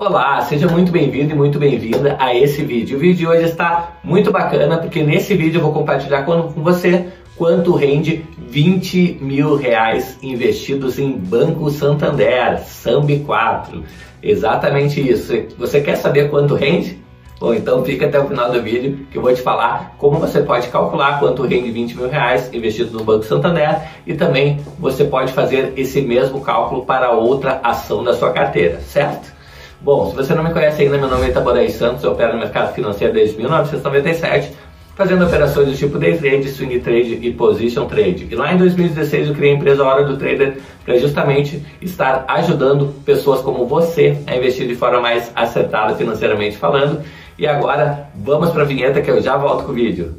Olá, seja muito bem-vindo e muito bem-vinda a esse vídeo. O vídeo de hoje está muito bacana porque nesse vídeo eu vou compartilhar com você quanto rende 20 mil reais investidos em Banco Santander, Sambi 4. Exatamente isso. Você quer saber quanto rende? Bom, então fica até o final do vídeo que eu vou te falar como você pode calcular quanto rende 20 mil reais investido no Banco Santander e também você pode fazer esse mesmo cálculo para outra ação da sua carteira, certo? Bom, se você não me conhece ainda, meu nome é Itaboraí Santos, eu opero no mercado financeiro desde 1997, fazendo operações do tipo day trade, swing trade e position trade. E lá em 2016 eu criei a empresa Hora do Trader para justamente estar ajudando pessoas como você a investir de forma mais acertada financeiramente falando. E agora vamos para a vinheta que eu já volto com o vídeo.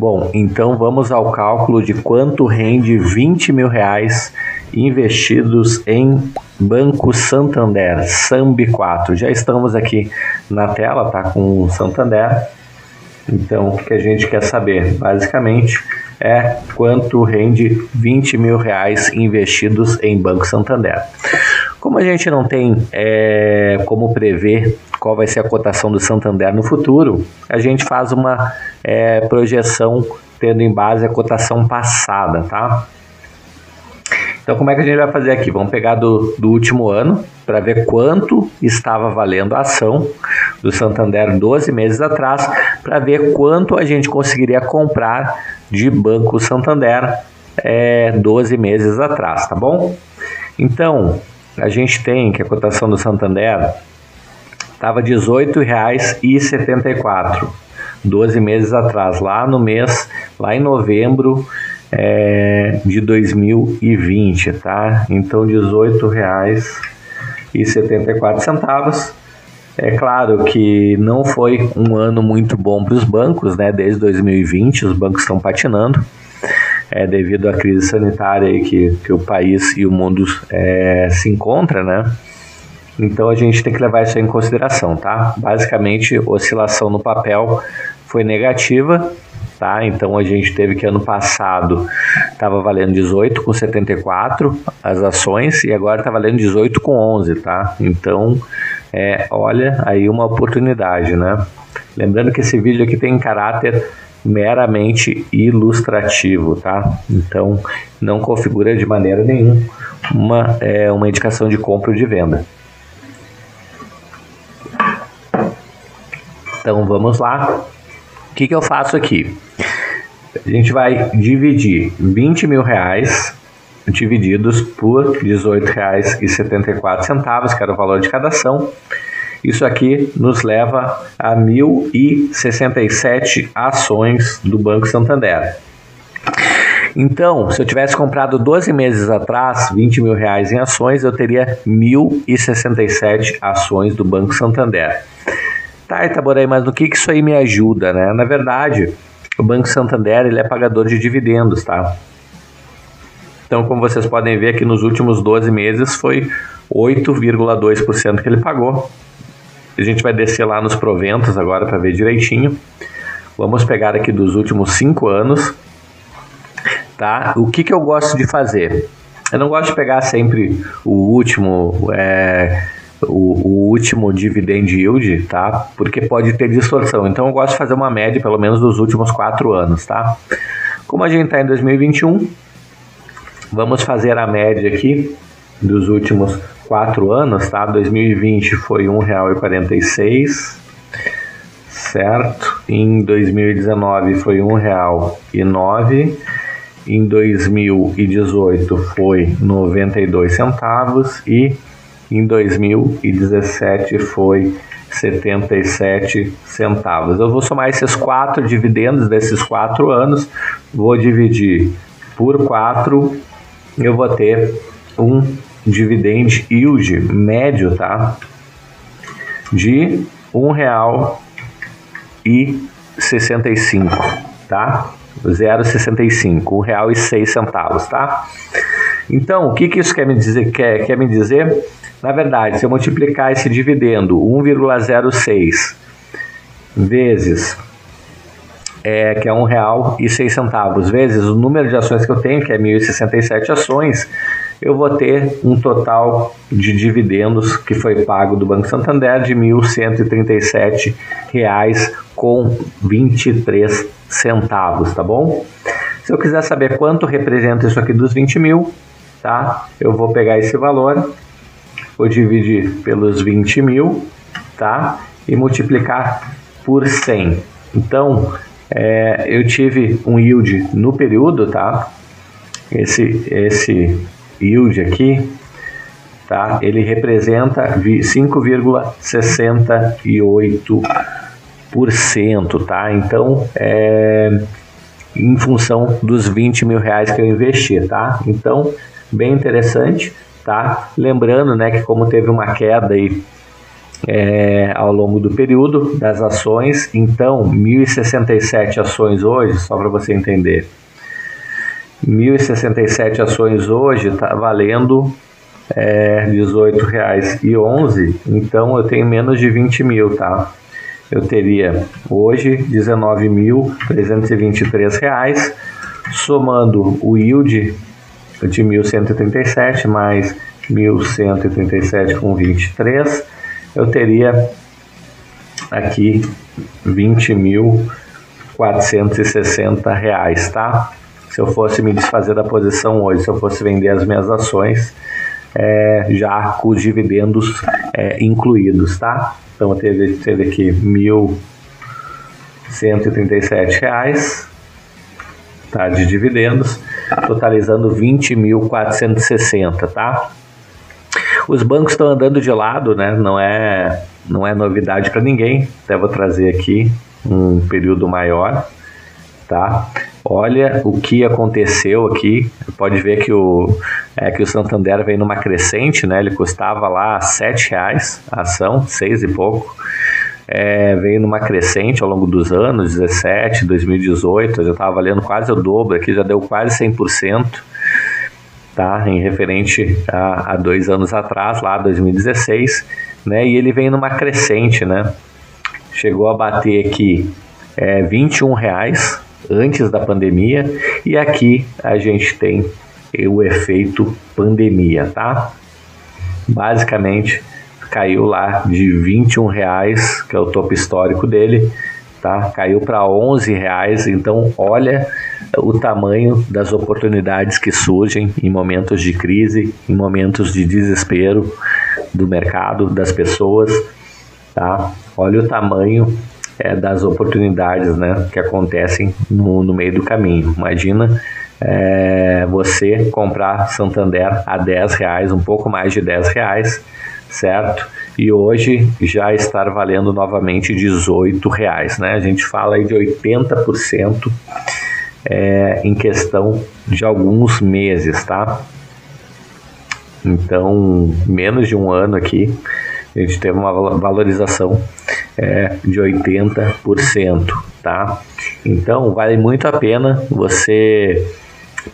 Bom, então vamos ao cálculo de quanto rende 20 mil reais investidos em Banco Santander, SAMB 4. Já estamos aqui na tela, tá com o Santander. Então, o que a gente quer saber? Basicamente, é quanto rende 20 mil reais investidos em Banco Santander. Como a gente não tem é, como prever qual vai ser a cotação do Santander no futuro, a gente faz uma é, projeção tendo em base a cotação passada, tá? Então, como é que a gente vai fazer aqui? Vamos pegar do, do último ano para ver quanto estava valendo a ação do Santander 12 meses atrás, para ver quanto a gente conseguiria comprar de Banco Santander é, 12 meses atrás, tá bom? Então, a gente tem que a cotação do Santander estava R$ 18,74, 12 meses atrás, lá no mês, lá em novembro é, de 2020, tá? Então, R$ 18,74. É claro que não foi um ano muito bom para os bancos, né? Desde 2020 os bancos estão patinando é, devido à crise sanitária que, que o país e o mundo é, se encontra, né? Então a gente tem que levar isso em consideração, tá? Basicamente, oscilação no papel foi negativa, tá? Então a gente teve que ano passado estava valendo 18 com 74 as ações e agora está valendo 18 com 11, tá? Então, é, olha aí uma oportunidade, né? Lembrando que esse vídeo aqui tem caráter meramente ilustrativo, tá? Então não configura de maneira nenhuma uma, é, uma indicação de compra ou de venda. Então vamos lá. O que, que eu faço aqui? A gente vai dividir 20 mil reais divididos por R$18,74, que era o valor de cada ação isso aqui nos leva a 1.067 ações do Banco Santander. Então, se eu tivesse comprado 12 meses atrás 20 mil reais em ações, eu teria 1.067 ações do Banco Santander. Tá, Itaboraí, mas no que, que isso aí me ajuda, né? Na verdade, o Banco Santander ele é pagador de dividendos, tá? Então, como vocês podem ver aqui nos últimos 12 meses, foi 8,2% que ele pagou. A gente vai descer lá nos proventos agora para ver direitinho. Vamos pegar aqui dos últimos cinco anos. Tá? O que, que eu gosto de fazer? Eu não gosto de pegar sempre o último, é, o, o, último dividend yield, tá? Porque pode ter distorção. Então eu gosto de fazer uma média, pelo menos, dos últimos quatro anos, tá? Como a gente está em 2021, vamos fazer a média aqui dos últimos quatro anos, tá? 2020 foi R$ 1,46, certo? Em 2019 foi R$ 1,09. Em 2018 foi 92 centavos e em 2017 foi 77 centavos. Eu vou somar esses quatro dividendos desses quatro anos, vou dividir por quatro, eu vou ter um dividend yield médio, tá? De um real e sessenta e cinco, tá? 0,65, um real e seis centavos, tá? Então, o que, que isso quer me dizer? Quer, quer me dizer? Na verdade, se eu multiplicar esse dividendo 1,06 vezes é, que é um real e seis centavos, vezes o número de ações que eu tenho, que é 1.067 ações, eu vou ter um total de dividendos que foi pago do Banco Santander de R$ 1.137 com 23 centavos, tá bom? Se eu quiser saber quanto representa isso aqui dos 20 mil, tá? Eu vou pegar esse valor, vou dividir pelos 20 mil, tá? E multiplicar por 100. Então, é, eu tive um yield no período, tá? Esse, esse yield aqui, tá? Ele representa 5,68%, tá? Então, é em função dos 20 mil reais que eu investi, tá? Então, bem interessante, tá? Lembrando, né, que como teve uma queda aí é, ao longo do período das ações, então 1.067 ações hoje, só para você entender, 1.067 ações hoje está valendo é, R$18,11, então eu tenho menos de 20 mil, tá? Eu teria hoje R$19.323, somando o yield de 1.137 mais 1.137 com 23, eu teria aqui 20.460 reais, tá? Se eu fosse me desfazer da posição hoje, se eu fosse vender as minhas ações, é, já com os dividendos é, incluídos, tá? Então teve, teve aqui R$ 1.137 tá, de dividendos, totalizando 20.460, tá? Os bancos estão andando de lado, né? Não é, não é novidade para ninguém. Até vou trazer aqui um período maior, tá? Olha o que aconteceu aqui. Pode ver que o, é, que o Santander vem numa crescente, né? Ele custava lá R$ reais a ação, seis e pouco. É, veio numa crescente ao longo dos anos, 17, 2018, já estava valendo quase o dobro, aqui já deu quase 100%, tá? Em referente a, a dois anos atrás, lá 2016, né? E ele vem numa crescente, né? Chegou a bater aqui é, 21 reais antes da pandemia e aqui a gente tem o efeito pandemia, tá? Basicamente caiu lá de 21 reais, que é o topo histórico dele, tá? Caiu para 11 reais. Então olha o tamanho das oportunidades que surgem em momentos de crise, em momentos de desespero do mercado, das pessoas, tá? Olha o tamanho é, das oportunidades né, que acontecem no, no meio do caminho. Imagina é, você comprar Santander a 10 reais, um pouco mais de 10 reais, certo? E hoje já estar valendo novamente 18 reais, né? A gente fala aí de 80% é, em questão de alguns meses, tá? Então, menos de um ano aqui, a gente teve uma valorização é, de 80%, tá? Então, vale muito a pena você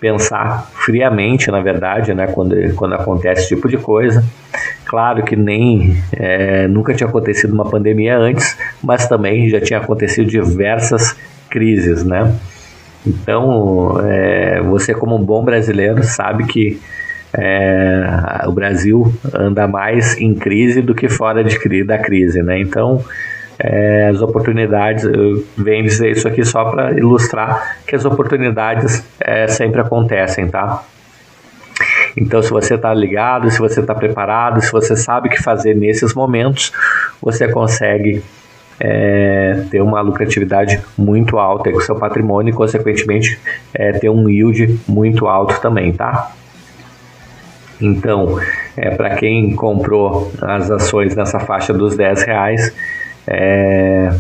pensar friamente, na verdade, né, quando, quando acontece esse tipo de coisa. Claro que nem é, nunca tinha acontecido uma pandemia antes, mas também já tinha acontecido diversas crises, né? Então, é, você como um bom brasileiro sabe que é, o Brasil anda mais em crise do que fora de, da crise, né? Então, é, as oportunidades, eu venho dizer isso aqui só para ilustrar que as oportunidades é, sempre acontecem, tá? Então, se você está ligado, se você está preparado, se você sabe o que fazer nesses momentos, você consegue é, ter uma lucratividade muito alta com seu patrimônio e, consequentemente, é, ter um yield muito alto também, tá? Então, é, para quem comprou as ações nessa faixa dos 10 reais, é,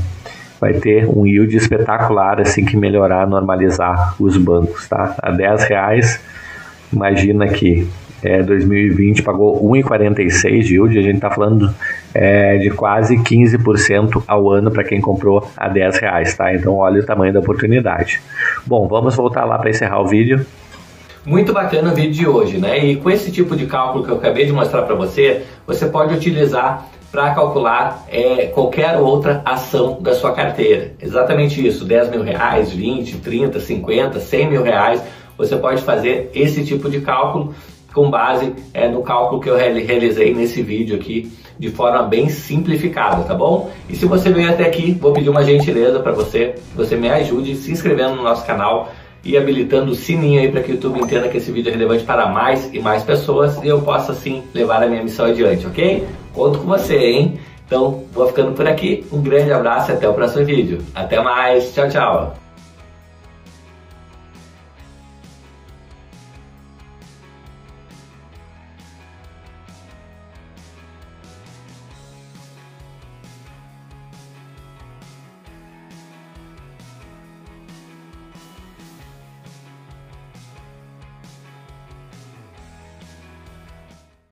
vai ter um yield espetacular assim que melhorar, normalizar os bancos, tá? A 10 reais, imagina que é, 2020 pagou 1,46 de yield, a gente está falando é, de quase 15% ao ano para quem comprou a 10 reais, tá? Então olha o tamanho da oportunidade. Bom, vamos voltar lá para encerrar o vídeo. Muito bacana o vídeo de hoje, né? E com esse tipo de cálculo que eu acabei de mostrar para você, você pode utilizar para calcular é, qualquer outra ação da sua carteira. Exatamente isso, 10 mil reais, 20, 30, 50, 100 mil reais, você pode fazer esse tipo de cálculo com base é, no cálculo que eu realizei nesse vídeo aqui de forma bem simplificada, tá bom? E se você veio até aqui, vou pedir uma gentileza para você, você me ajude se inscrevendo no nosso canal e habilitando o sininho aí para que o YouTube entenda que esse vídeo é relevante para mais e mais pessoas e eu possa assim levar a minha missão adiante, ok? Conto com você, hein? Então, vou ficando por aqui. Um grande abraço e até o próximo vídeo. Até mais. Tchau, tchau.